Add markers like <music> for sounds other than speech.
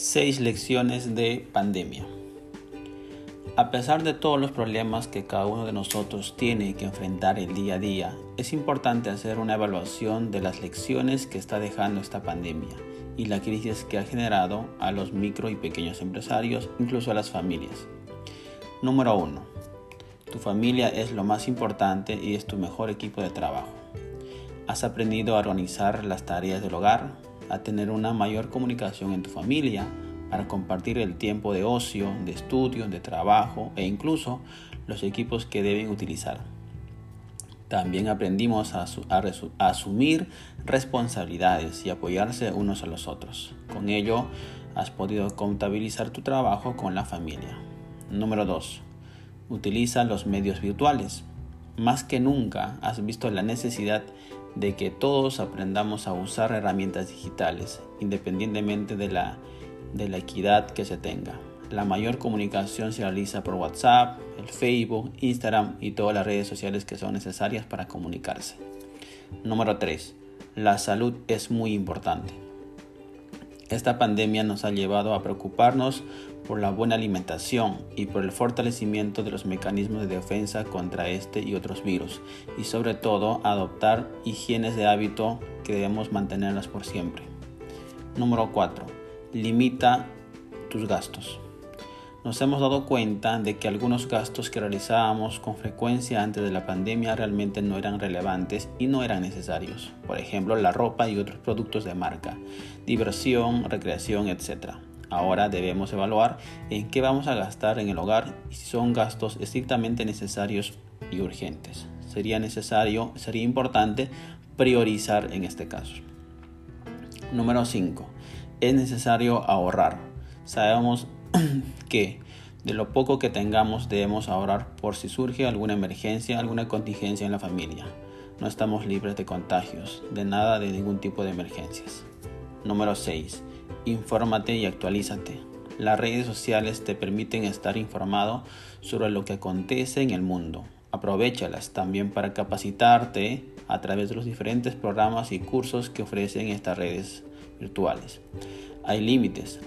Seis lecciones de pandemia. A pesar de todos los problemas que cada uno de nosotros tiene que enfrentar el día a día, es importante hacer una evaluación de las lecciones que está dejando esta pandemia y la crisis que ha generado a los micro y pequeños empresarios, incluso a las familias. Número 1. Tu familia es lo más importante y es tu mejor equipo de trabajo. Has aprendido a organizar las tareas del hogar, a tener una mayor comunicación en tu familia, para compartir el tiempo de ocio, de estudio, de trabajo e incluso los equipos que deben utilizar. También aprendimos a, asumir responsabilidades y apoyarse unos a los otros. Con ello, has podido contabilizar tu trabajo con la familia. Número 2. Utiliza los medios virtuales. Más que nunca has visto la necesidad de que todos aprendamos a usar herramientas digitales, independientemente de la, de la equidad que se tenga. La mayor comunicación se realiza por WhatsApp, el Facebook, Instagram y todas las redes sociales que son necesarias para comunicarse. Número 3. La salud es muy importante. Esta pandemia nos ha llevado a preocuparnos por la buena alimentación y por el fortalecimiento de los mecanismos de defensa contra este y otros virus y sobre todo adoptar higienes de hábito que debemos mantenerlas por siempre. Número 4. Limita tus gastos nos hemos dado cuenta de que algunos gastos que realizábamos con frecuencia antes de la pandemia realmente no eran relevantes y no eran necesarios. Por ejemplo, la ropa y otros productos de marca, diversión, recreación, etc. Ahora debemos evaluar en qué vamos a gastar en el hogar y si son gastos estrictamente necesarios y urgentes. Sería necesario, sería importante priorizar en este caso. Número 5. Es necesario ahorrar. Sabemos <clears throat> que de lo poco que tengamos debemos ahorrar por si surge alguna emergencia, alguna contingencia en la familia. No estamos libres de contagios, de nada, de ningún tipo de emergencias. Número 6. Infórmate y actualízate. Las redes sociales te permiten estar informado sobre lo que acontece en el mundo. Aprovechalas también para capacitarte a través de los diferentes programas y cursos que ofrecen estas redes virtuales. Hay límites.